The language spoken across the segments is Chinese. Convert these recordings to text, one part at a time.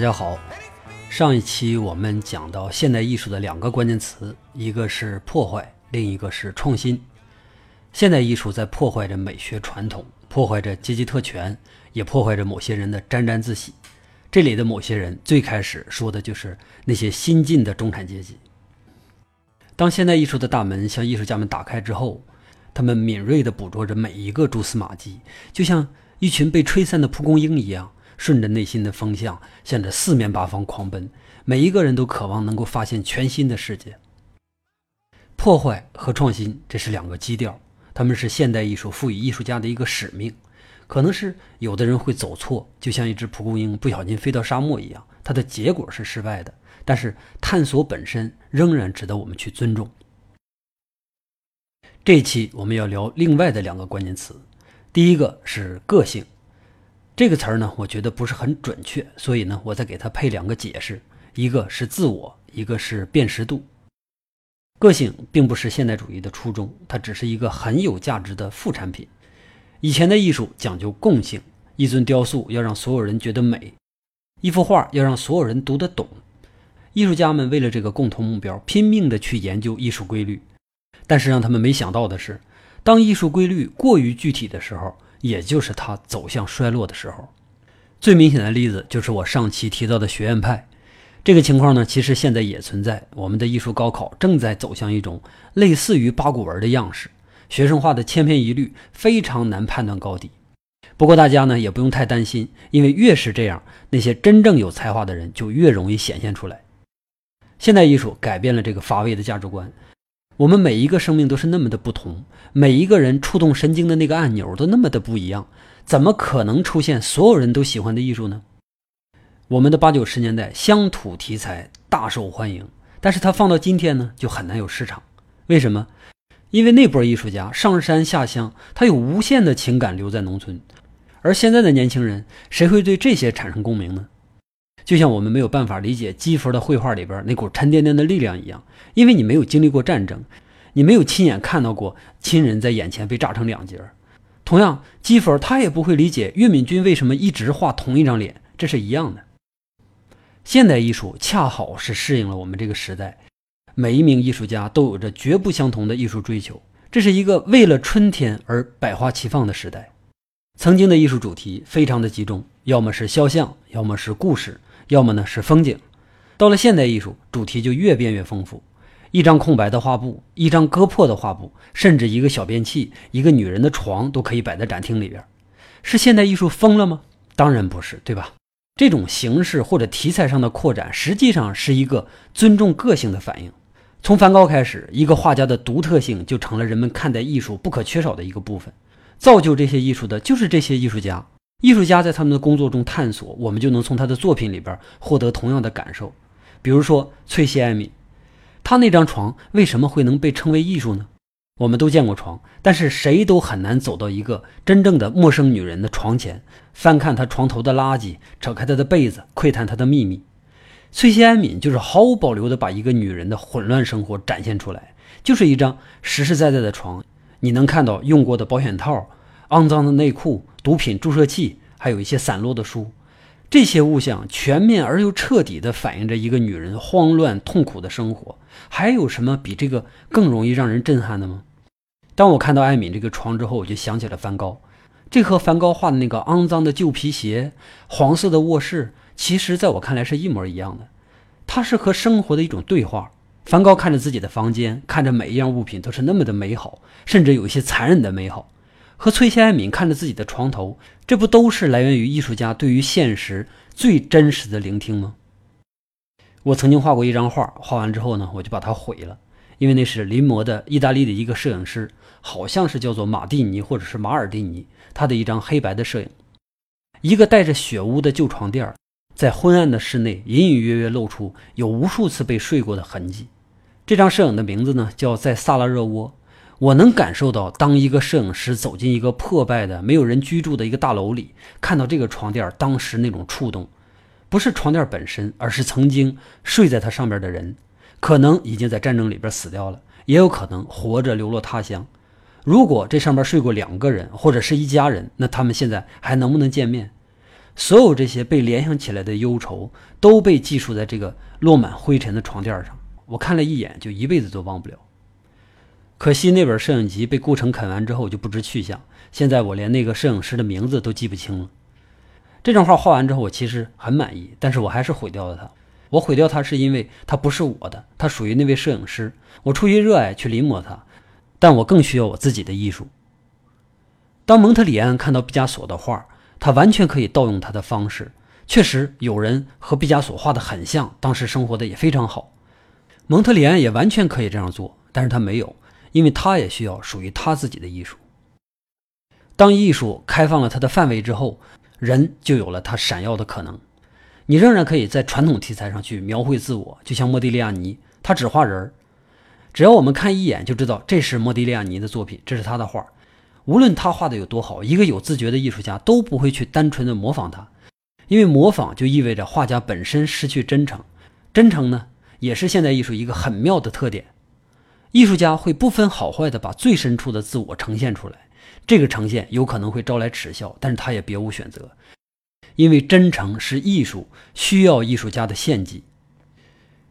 大家好，上一期我们讲到现代艺术的两个关键词，一个是破坏，另一个是创新。现代艺术在破坏着美学传统，破坏着阶级特权，也破坏着某些人的沾沾自喜。这里的某些人，最开始说的就是那些新进的中产阶级。当现代艺术的大门向艺术家们打开之后，他们敏锐地捕捉着每一个蛛丝马迹，就像一群被吹散的蒲公英一样，顺着内心的风向，向着四面八方狂奔。每一个人都渴望能够发现全新的世界。破坏和创新，这是两个基调，他们是现代艺术赋予艺术家的一个使命。可能是有的人会走错，就像一只蒲公英不小心飞到沙漠一样，它的结果是失败的。但是探索本身仍然值得我们去尊重。这一期我们要聊另外的两个关键词，第一个是个性，这个词儿呢，我觉得不是很准确，所以呢，我再给它配两个解释，一个是自我，一个是辨识度。个性并不是现代主义的初衷，它只是一个很有价值的副产品。以前的艺术讲究共性，一尊雕塑要让所有人觉得美，一幅画要让所有人读得懂。艺术家们为了这个共同目标，拼命地去研究艺术规律。但是让他们没想到的是，当艺术规律过于具体的时候，也就是它走向衰落的时候。最明显的例子就是我上期提到的学院派。这个情况呢，其实现在也存在。我们的艺术高考正在走向一种类似于八股文的样式，学生化的千篇一律，非常难判断高低。不过大家呢也不用太担心，因为越是这样，那些真正有才华的人就越容易显现出来。现代艺术改变了这个乏味的价值观。我们每一个生命都是那么的不同，每一个人触动神经的那个按钮都那么的不一样，怎么可能出现所有人都喜欢的艺术呢？我们的八九十年代乡土题材大受欢迎，但是它放到今天呢，就很难有市场。为什么？因为那波艺术家上山下乡，他有无限的情感留在农村，而现在的年轻人，谁会对这些产生共鸣呢？就像我们没有办法理解基佛的绘画里边那股沉甸甸的力量一样，因为你没有经历过战争，你没有亲眼看到过亲人在眼前被炸成两截。同样，基佛他也不会理解岳敏君为什么一直画同一张脸，这是一样的。现代艺术恰好是适应了我们这个时代，每一名艺术家都有着绝不相同的艺术追求，这是一个为了春天而百花齐放的时代。曾经的艺术主题非常的集中，要么是肖像，要么是故事。要么呢是风景，到了现代艺术，主题就越变越丰富。一张空白的画布，一张割破的画布，甚至一个小便器、一个女人的床都可以摆在展厅里边。是现代艺术疯了吗？当然不是，对吧？这种形式或者题材上的扩展，实际上是一个尊重个性的反应。从梵高开始，一个画家的独特性就成了人们看待艺术不可缺少的一个部分。造就这些艺术的就是这些艺术家。艺术家在他们的工作中探索，我们就能从他的作品里边获得同样的感受。比如说翠西艾米，他那张床为什么会能被称为艺术呢？我们都见过床，但是谁都很难走到一个真正的陌生女人的床前，翻看她床头的垃圾，扯开她的被子，窥探她的秘密。崔西安敏就是毫无保留地把一个女人的混乱生活展现出来，就是一张实实在在的床，你能看到用过的保险套。肮脏的内裤、毒品注射器，还有一些散落的书，这些物象全面而又彻底地反映着一个女人慌乱痛苦的生活。还有什么比这个更容易让人震撼的吗？当我看到艾敏这个床之后，我就想起了梵高。这和梵高画的那个肮脏的旧皮鞋、黄色的卧室，其实在我看来是一模一样的。它是和生活的一种对话。梵高看着自己的房间，看着每一样物品都是那么的美好，甚至有一些残忍的美好。和崔西艾敏看着自己的床头，这不都是来源于艺术家对于现实最真实的聆听吗？我曾经画过一张画，画完之后呢，我就把它毁了，因为那是临摹的意大利的一个摄影师，好像是叫做马蒂尼或者是马尔蒂尼，他的一张黑白的摄影，一个带着血污的旧床垫，在昏暗的室内隐隐约约露出有无数次被睡过的痕迹。这张摄影的名字呢，叫在萨拉热窝。我能感受到，当一个摄影师走进一个破败的、没有人居住的一个大楼里，看到这个床垫，当时那种触动，不是床垫本身，而是曾经睡在它上边的人，可能已经在战争里边死掉了，也有可能活着流落他乡。如果这上面睡过两个人或者是一家人，那他们现在还能不能见面？所有这些被联想起来的忧愁，都被记述在这个落满灰尘的床垫上。我看了一眼，就一辈子都忘不了。可惜那本摄影集被顾城啃完之后就不知去向，现在我连那个摄影师的名字都记不清了。这张画画完之后，我其实很满意，但是我还是毁掉了它。我毁掉它是因为它不是我的，它属于那位摄影师。我出于热爱去临摹它，但我更需要我自己的艺术。当蒙特里安看到毕加索的画，他完全可以盗用他的方式。确实有人和毕加索画的很像，当时生活的也非常好。蒙特里安也完全可以这样做，但是他没有，因为他也需要属于他自己的艺术。当艺术开放了它的范围之后，人就有了他闪耀的可能。你仍然可以在传统题材上去描绘自我，就像莫迪利亚尼，他只画人儿。只要我们看一眼就知道这是莫迪利亚尼的作品，这是他的画。无论他画的有多好，一个有自觉的艺术家都不会去单纯的模仿他，因为模仿就意味着画家本身失去真诚。真诚呢，也是现代艺术一个很妙的特点。艺术家会不分好坏的把最深处的自我呈现出来，这个呈现有可能会招来耻笑，但是他也别无选择。因为真诚是艺术，需要艺术家的献祭。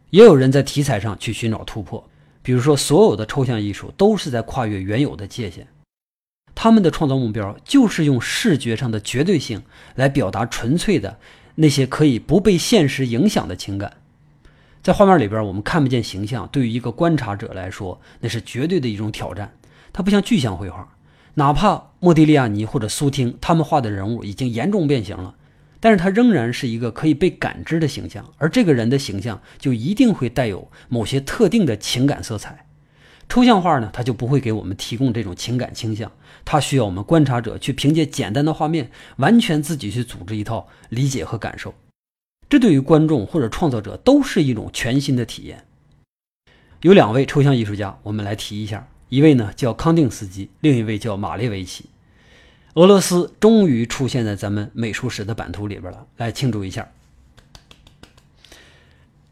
也有人在题材上去寻找突破，比如说，所有的抽象艺术都是在跨越原有的界限。他们的创造目标就是用视觉上的绝对性来表达纯粹的那些可以不被现实影响的情感。在画面里边，我们看不见形象，对于一个观察者来说，那是绝对的一种挑战。它不像具象绘画，哪怕莫迪利亚尼或者苏汀他们画的人物已经严重变形了。但是它仍然是一个可以被感知的形象，而这个人的形象就一定会带有某些特定的情感色彩。抽象画呢，它就不会给我们提供这种情感倾向，它需要我们观察者去凭借简单的画面，完全自己去组织一套理解和感受。这对于观众或者创作者都是一种全新的体验。有两位抽象艺术家，我们来提一下，一位呢叫康定斯基，另一位叫马列维奇。俄罗斯终于出现在咱们美术史的版图里边了，来庆祝一下。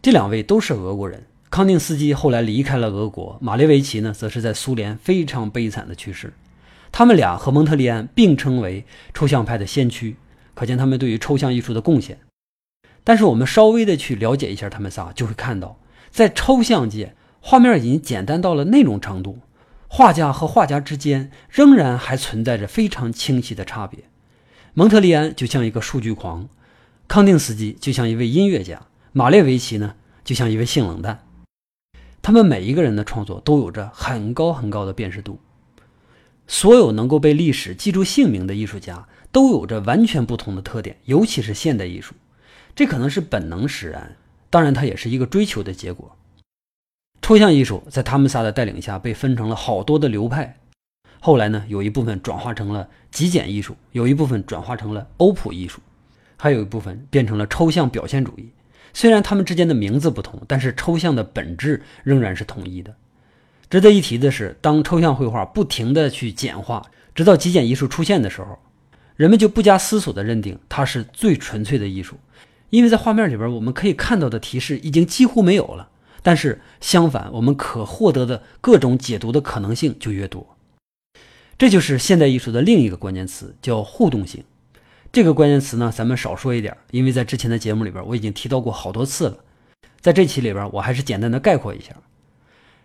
这两位都是俄国人，康定斯基后来离开了俄国，马列维奇呢，则是在苏联非常悲惨的去世。他们俩和蒙特利安并称为抽象派的先驱，可见他们对于抽象艺术的贡献。但是我们稍微的去了解一下他们仨，就会看到，在抽象界，画面已经简单到了那种程度。画家和画家之间仍然还存在着非常清晰的差别。蒙特利安就像一个数据狂，康定斯基就像一位音乐家，马列维奇呢就像一位性冷淡。他们每一个人的创作都有着很高很高的辨识度。所有能够被历史记住姓名的艺术家都有着完全不同的特点，尤其是现代艺术，这可能是本能使然，当然它也是一个追求的结果。抽象艺术在他们仨的带领下被分成了好多的流派，后来呢，有一部分转化成了极简艺术，有一部分转化成了欧普艺术，还有一部分变成了抽象表现主义。虽然他们之间的名字不同，但是抽象的本质仍然是统一的。值得一提的是，当抽象绘画不停地去简化，直到极简艺术出现的时候，人们就不加思索地认定它是最纯粹的艺术，因为在画面里边我们可以看到的提示已经几乎没有了。但是相反，我们可获得的各种解读的可能性就越多。这就是现代艺术的另一个关键词，叫互动性。这个关键词呢，咱们少说一点，因为在之前的节目里边我已经提到过好多次了。在这期里边，我还是简单的概括一下：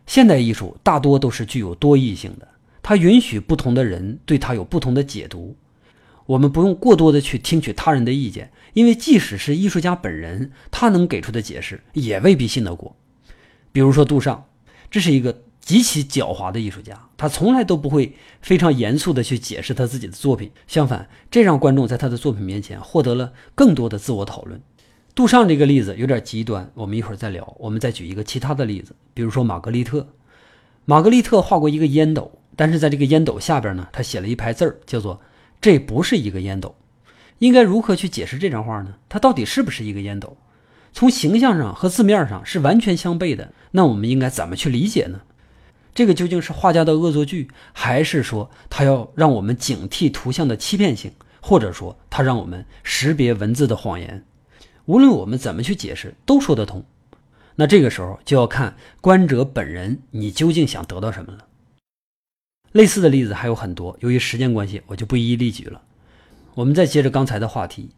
现代艺术大多都是具有多义性的，它允许不同的人对它有不同的解读。我们不用过多的去听取他人的意见，因为即使是艺术家本人，他能给出的解释也未必信得过。比如说杜尚，这是一个极其狡猾的艺术家，他从来都不会非常严肃的去解释他自己的作品。相反，这让观众在他的作品面前获得了更多的自我讨论。杜尚这个例子有点极端，我们一会儿再聊。我们再举一个其他的例子，比如说玛格丽特。玛格丽特画过一个烟斗，但是在这个烟斗下边呢，他写了一排字儿，叫做“这不是一个烟斗”。应该如何去解释这张画呢？它到底是不是一个烟斗？从形象上和字面上是完全相悖的，那我们应该怎么去理解呢？这个究竟是画家的恶作剧，还是说他要让我们警惕图像的欺骗性，或者说他让我们识别文字的谎言？无论我们怎么去解释，都说得通。那这个时候就要看观者本人，你究竟想得到什么了。类似的例子还有很多，由于时间关系，我就不一一例举了。我们再接着刚才的话题，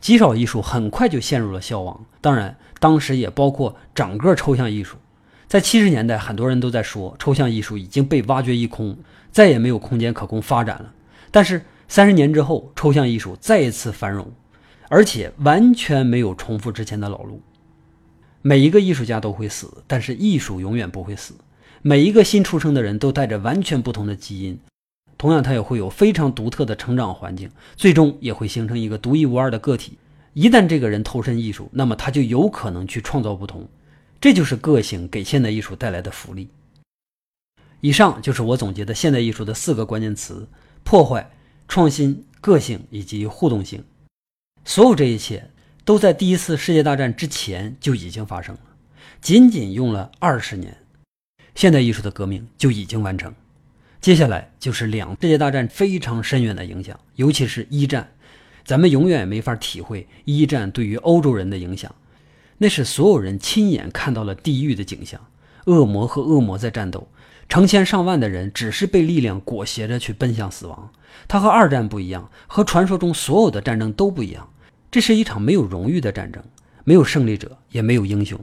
极少艺术很快就陷入了消亡。当然，当时也包括整个抽象艺术。在七十年代，很多人都在说抽象艺术已经被挖掘一空，再也没有空间可供发展了。但是三十年之后，抽象艺术再一次繁荣，而且完全没有重复之前的老路。每一个艺术家都会死，但是艺术永远不会死。每一个新出生的人都带着完全不同的基因，同样他也会有非常独特的成长环境，最终也会形成一个独一无二的个体。一旦这个人投身艺术，那么他就有可能去创造不同。这就是个性给现代艺术带来的福利。以上就是我总结的现代艺术的四个关键词：破坏、创新、个性以及互动性。所有这一切。都在第一次世界大战之前就已经发生了，仅仅用了二十年，现代艺术的革命就已经完成。接下来就是两世界大战非常深远的影响，尤其是一战，咱们永远也没法体会一战对于欧洲人的影响。那是所有人亲眼看到了地狱的景象，恶魔和恶魔在战斗，成千上万的人只是被力量裹挟着去奔向死亡。它和二战不一样，和传说中所有的战争都不一样。这是一场没有荣誉的战争，没有胜利者，也没有英雄。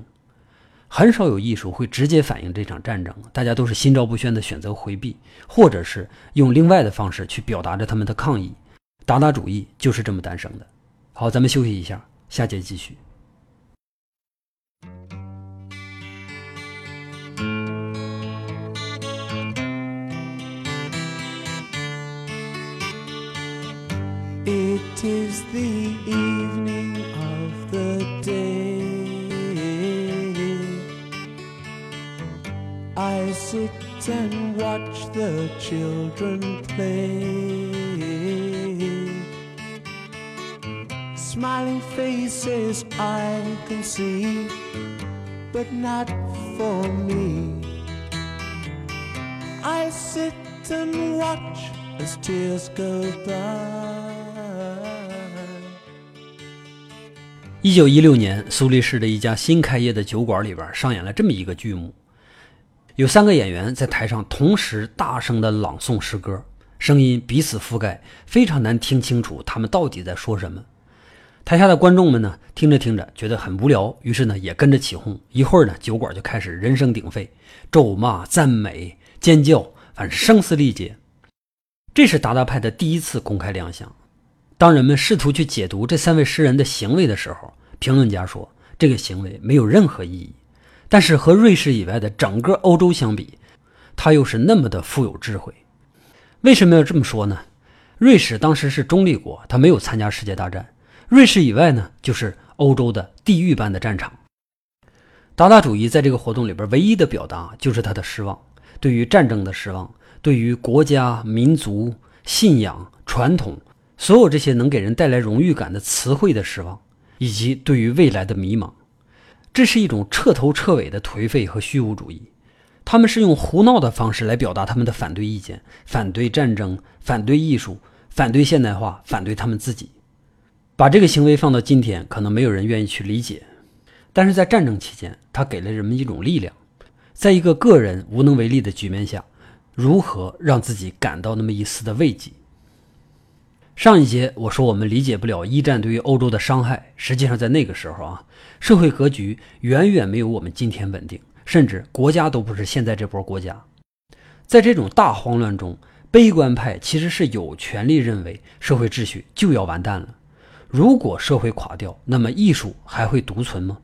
很少有艺术会直接反映这场战争，大家都是心照不宣地选择回避，或者是用另外的方式去表达着他们的抗议。达达主义就是这么诞生的。好，咱们休息一下，下节继续。It is the I sit and watch the children play. Smiling faces I can see, but not for me. I sit and watch as tears go by. 一九一六年，苏黎世的一家新开业的酒馆里边上演了这么一个剧目：有三个演员在台上同时大声的朗诵诗歌，声音彼此覆盖，非常难听清楚他们到底在说什么。台下的观众们呢，听着听着觉得很无聊，于是呢也跟着起哄。一会儿呢，酒馆就开始人声鼎沸，咒骂、赞美、尖叫，反正声嘶力竭。这是达达派的第一次公开亮相。当人们试图去解读这三位诗人的行为的时候，评论家说这个行为没有任何意义。但是和瑞士以外的整个欧洲相比，他又是那么的富有智慧。为什么要这么说呢？瑞士当时是中立国，他没有参加世界大战。瑞士以外呢，就是欧洲的地狱般的战场。达达主义在这个活动里边唯一的表达就是他的失望，对于战争的失望，对于国家、民族、信仰、传统。所有这些能给人带来荣誉感的词汇的失望，以及对于未来的迷茫，这是一种彻头彻尾的颓废和虚无主义。他们是用胡闹的方式来表达他们的反对意见：反对战争，反对艺术，反对现代化，反对他们自己。把这个行为放到今天，可能没有人愿意去理解。但是在战争期间，他给了人们一种力量，在一个个人无能为力的局面下，如何让自己感到那么一丝的慰藉。上一节我说我们理解不了一战对于欧洲的伤害，实际上在那个时候啊，社会格局远远没有我们今天稳定，甚至国家都不是现在这波国家。在这种大慌乱中，悲观派其实是有权利认为社会秩序就要完蛋了。如果社会垮掉，那么艺术还会独存吗？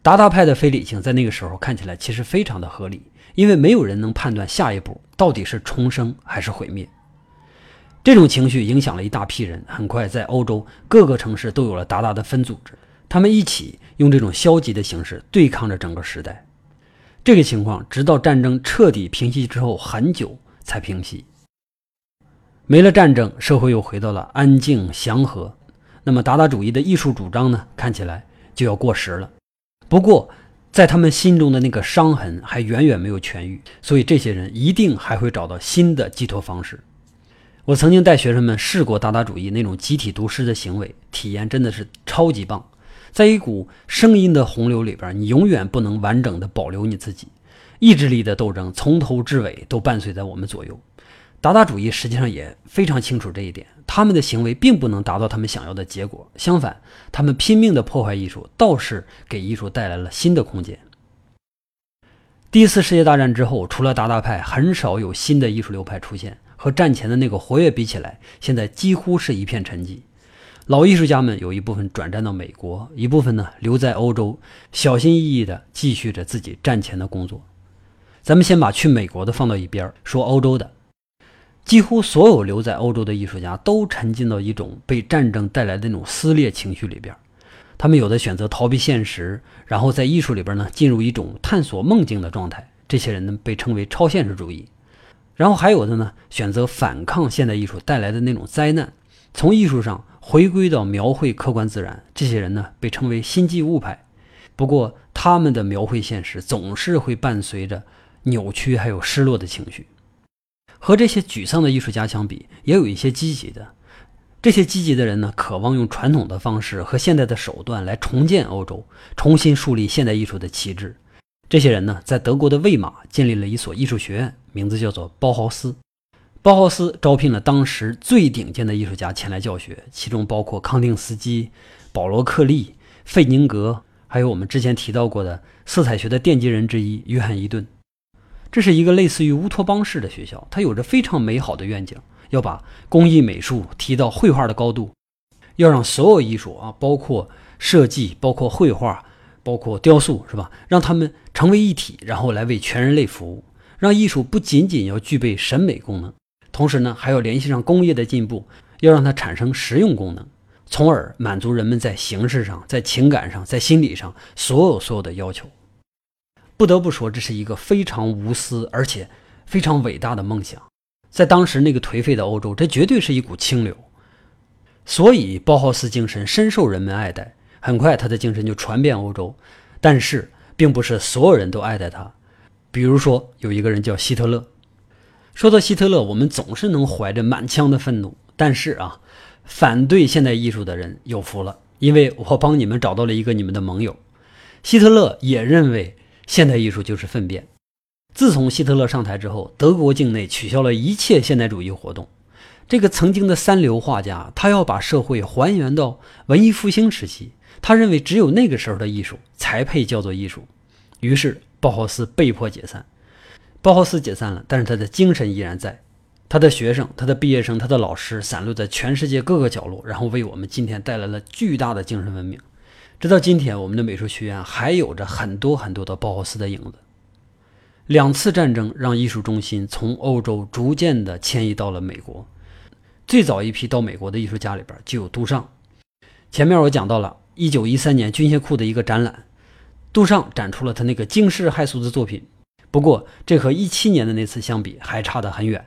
达达派的非理性在那个时候看起来其实非常的合理，因为没有人能判断下一步到底是重生还是毁灭。这种情绪影响了一大批人，很快在欧洲各个城市都有了达达的分组织，他们一起用这种消极的形式对抗着整个时代。这个情况直到战争彻底平息之后很久才平息。没了战争，社会又回到了安静祥和。那么达达主义的艺术主张呢？看起来就要过时了。不过，在他们心中的那个伤痕还远远没有痊愈，所以这些人一定还会找到新的寄托方式。我曾经带学生们试过达达主义那种集体读诗的行为，体验真的是超级棒。在一股声音的洪流里边，你永远不能完整的保留你自己。意志力的斗争从头至尾都伴随在我们左右。达达主义实际上也非常清楚这一点，他们的行为并不能达到他们想要的结果，相反，他们拼命的破坏艺术，倒是给艺术带来了新的空间。第一次世界大战之后，除了达达派，很少有新的艺术流派出现。和战前的那个活跃比起来，现在几乎是一片沉寂。老艺术家们有一部分转战到美国，一部分呢留在欧洲，小心翼翼地继续着自己战前的工作。咱们先把去美国的放到一边，说欧洲的。几乎所有留在欧洲的艺术家都沉浸到一种被战争带来的那种撕裂情绪里边。他们有的选择逃避现实，然后在艺术里边呢进入一种探索梦境的状态。这些人呢被称为超现实主义。然后还有的呢，选择反抗现代艺术带来的那种灾难，从艺术上回归到描绘客观自然。这些人呢，被称为新纪物派。不过，他们的描绘现实总是会伴随着扭曲还有失落的情绪。和这些沮丧的艺术家相比，也有一些积极的。这些积极的人呢，渴望用传统的方式和现代的手段来重建欧洲，重新树立现代艺术的旗帜。这些人呢，在德国的魏玛建立了一所艺术学院，名字叫做包豪斯。包豪斯招聘了当时最顶尖的艺术家前来教学，其中包括康定斯基、保罗克利、费宁格，还有我们之前提到过的色彩学的奠基人之一约翰伊顿。这是一个类似于乌托邦式的学校，它有着非常美好的愿景，要把工艺美术提到绘画的高度，要让所有艺术啊，包括设计，包括绘画。包括雕塑是吧？让他们成为一体，然后来为全人类服务。让艺术不仅仅要具备审美功能，同时呢，还要联系上工业的进步，要让它产生实用功能，从而满足人们在形式上、在情感上、在心理上所有所有的要求。不得不说，这是一个非常无私而且非常伟大的梦想。在当时那个颓废的欧洲，这绝对是一股清流。所以，包豪斯精神深受人们爱戴。很快，他的精神就传遍欧洲，但是并不是所有人都爱戴他。比如说，有一个人叫希特勒。说到希特勒，我们总是能怀着满腔的愤怒，但是啊，反对现代艺术的人有福了，因为我帮你们找到了一个你们的盟友。希特勒也认为现代艺术就是粪便。自从希特勒上台之后，德国境内取消了一切现代主义活动。这个曾经的三流画家，他要把社会还原到文艺复兴时期。他认为只有那个时候的艺术才配叫做艺术，于是包豪斯被迫解散。包豪斯解散了，但是他的精神依然在。他的学生、他的毕业生、他的老师散落在全世界各个角落，然后为我们今天带来了巨大的精神文明。直到今天，我们的美术学院还有着很多很多的包豪斯的影子。两次战争让艺术中心从欧洲逐渐地迁移到了美国。最早一批到美国的艺术家里边就有杜尚。前面我讲到了。一九一三年军械库的一个展览，杜尚展出了他那个惊世骇俗的作品。不过，这和一七年的那次相比还差得很远。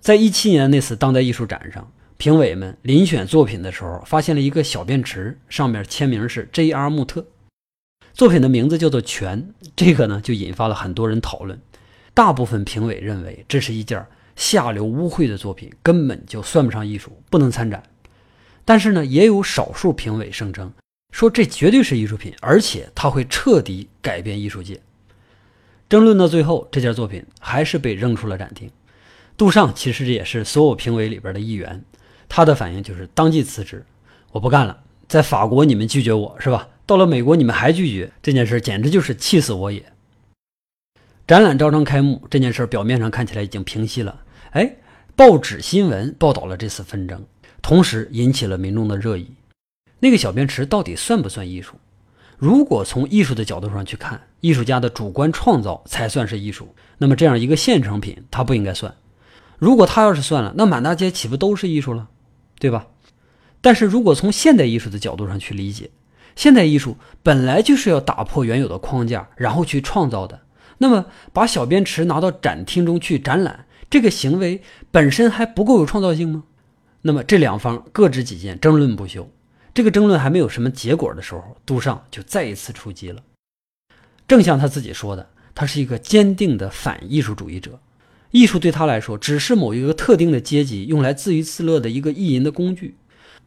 在一七年那次当代艺术展上，评委们遴选作品的时候，发现了一个小便池，上面签名是 J.R. 穆特，作品的名字叫做《泉》。这个呢，就引发了很多人讨论。大部分评委认为这是一件下流污秽的作品，根本就算不上艺术，不能参展。但是呢，也有少数评委声称说这绝对是艺术品，而且它会彻底改变艺术界。争论到最后，这件作品还是被扔出了展厅。杜尚其实也是所有评委里边的一员，他的反应就是当即辞职，我不干了。在法国你们拒绝我是吧？到了美国你们还拒绝，这件事简直就是气死我也。展览招商开幕，这件事表面上看起来已经平息了。哎，报纸新闻报道了这次纷争。同时引起了民众的热议。那个小便池到底算不算艺术？如果从艺术的角度上去看，艺术家的主观创造才算是艺术。那么这样一个现成品，它不应该算。如果它要是算了，那满大街岂不都是艺术了？对吧？但是如果从现代艺术的角度上去理解，现代艺术本来就是要打破原有的框架，然后去创造的。那么把小便池拿到展厅中去展览，这个行为本身还不够有创造性吗？那么这两方各执己见，争论不休。这个争论还没有什么结果的时候，杜尚就再一次出击了。正像他自己说的，他是一个坚定的反艺术主义者。艺术对他来说，只是某一个特定的阶级用来自娱自乐的一个意淫的工具。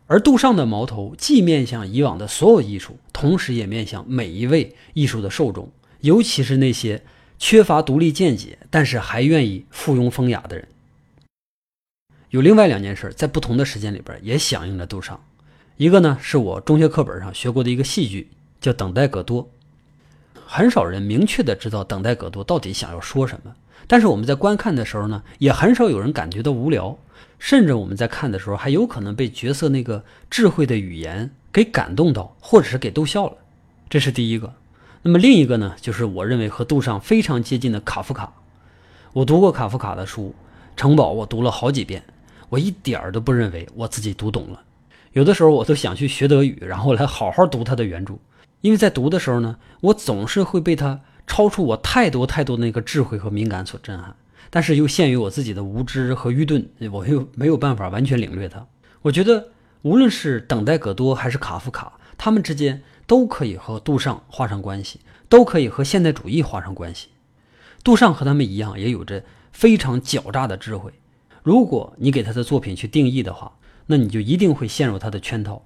而杜尚的矛头既面向以往的所有艺术，同时也面向每一位艺术的受众，尤其是那些缺乏独立见解，但是还愿意附庸风雅的人。有另外两件事，在不同的时间里边也响应了杜尚。一个呢，是我中学课本上学过的一个戏剧，叫《等待戈多》。很少人明确的知道《等待戈多》到底想要说什么，但是我们在观看的时候呢，也很少有人感觉到无聊。甚至我们在看的时候，还有可能被角色那个智慧的语言给感动到，或者是给逗笑了。这是第一个。那么另一个呢，就是我认为和杜尚非常接近的卡夫卡。我读过卡夫卡的书，《城堡》我读了好几遍，我一点儿都不认为我自己读懂了。有的时候我都想去学德语，然后来好好读他的原著，因为在读的时候呢，我总是会被他超出我太多太多的那个智慧和敏感所震撼。但是又限于我自己的无知和愚钝，我又没有办法完全领略它。我觉得，无论是等待戈多还是卡夫卡，他们之间都可以和杜尚画上关系，都可以和现代主义画上关系。杜尚和他们一样，也有着非常狡诈的智慧。如果你给他的作品去定义的话，那你就一定会陷入他的圈套。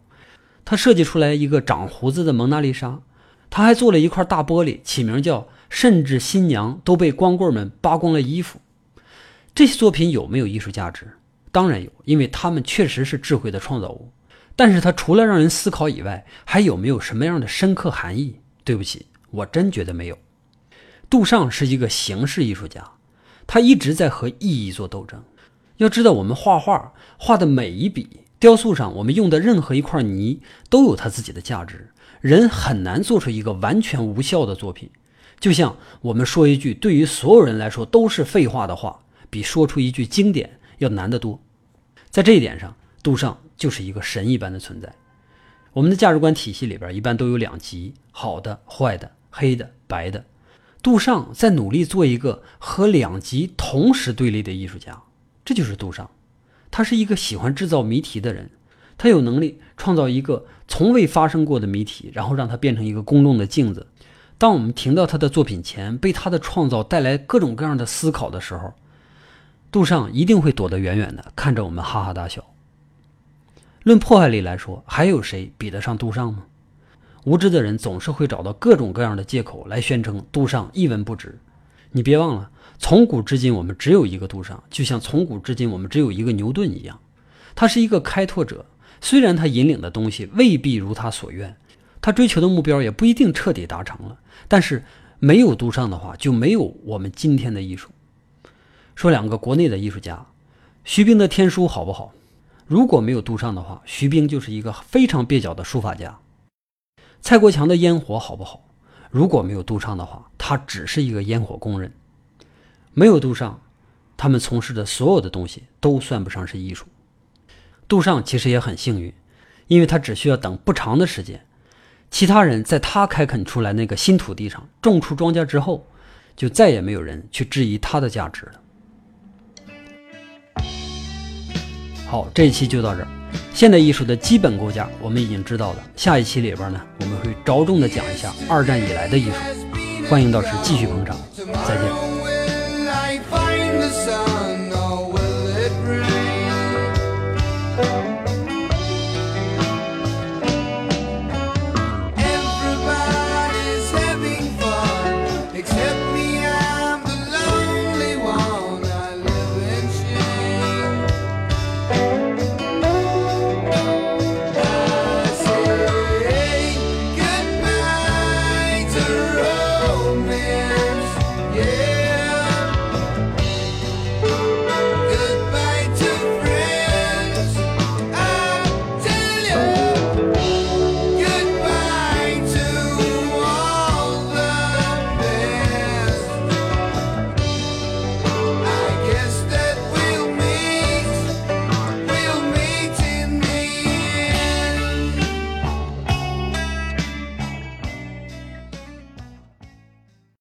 他设计出来一个长胡子的蒙娜丽莎，他还做了一块大玻璃，起名叫“甚至新娘都被光棍们扒光了衣服”。这些作品有没有艺术价值？当然有，因为他们确实是智慧的创造物。但是它除了让人思考以外，还有没有什么样的深刻含义？对不起，我真觉得没有。杜尚是一个形式艺术家，他一直在和意义做斗争。要知道，我们画画画的每一笔，雕塑上我们用的任何一块泥，都有它自己的价值。人很难做出一个完全无效的作品。就像我们说一句对于所有人来说都是废话的话。比说出一句经典要难得多，在这一点上，杜尚就是一个神一般的存在。我们的价值观体系里边一般都有两极：好的、坏的、黑的、白的。杜尚在努力做一个和两极同时对立的艺术家，这就是杜尚。他是一个喜欢制造谜题的人，他有能力创造一个从未发生过的谜题，然后让它变成一个公众的镜子。当我们停到他的作品前，被他的创造带来各种各样的思考的时候，杜尚一定会躲得远远的，看着我们哈哈大笑。论破坏力来说，还有谁比得上杜尚吗？无知的人总是会找到各种各样的借口来宣称杜尚一文不值。你别忘了，从古至今我们只有一个杜尚，就像从古至今我们只有一个牛顿一样。他是一个开拓者，虽然他引领的东西未必如他所愿，他追求的目标也不一定彻底达成了。但是没有杜尚的话，就没有我们今天的艺术。说两个国内的艺术家，徐冰的天书好不好？如果没有杜尚的话，徐冰就是一个非常蹩脚的书法家。蔡国强的烟火好不好？如果没有杜尚的话，他只是一个烟火工人。没有杜尚，他们从事的所有的东西都算不上是艺术。杜尚其实也很幸运，因为他只需要等不长的时间，其他人在他开垦出来那个新土地上种出庄稼之后，就再也没有人去质疑他的价值了。好，这一期就到这儿。现代艺术的基本构架我们已经知道了。下一期里边呢，我们会着重的讲一下二战以来的艺术。欢迎到时继续捧场，再见。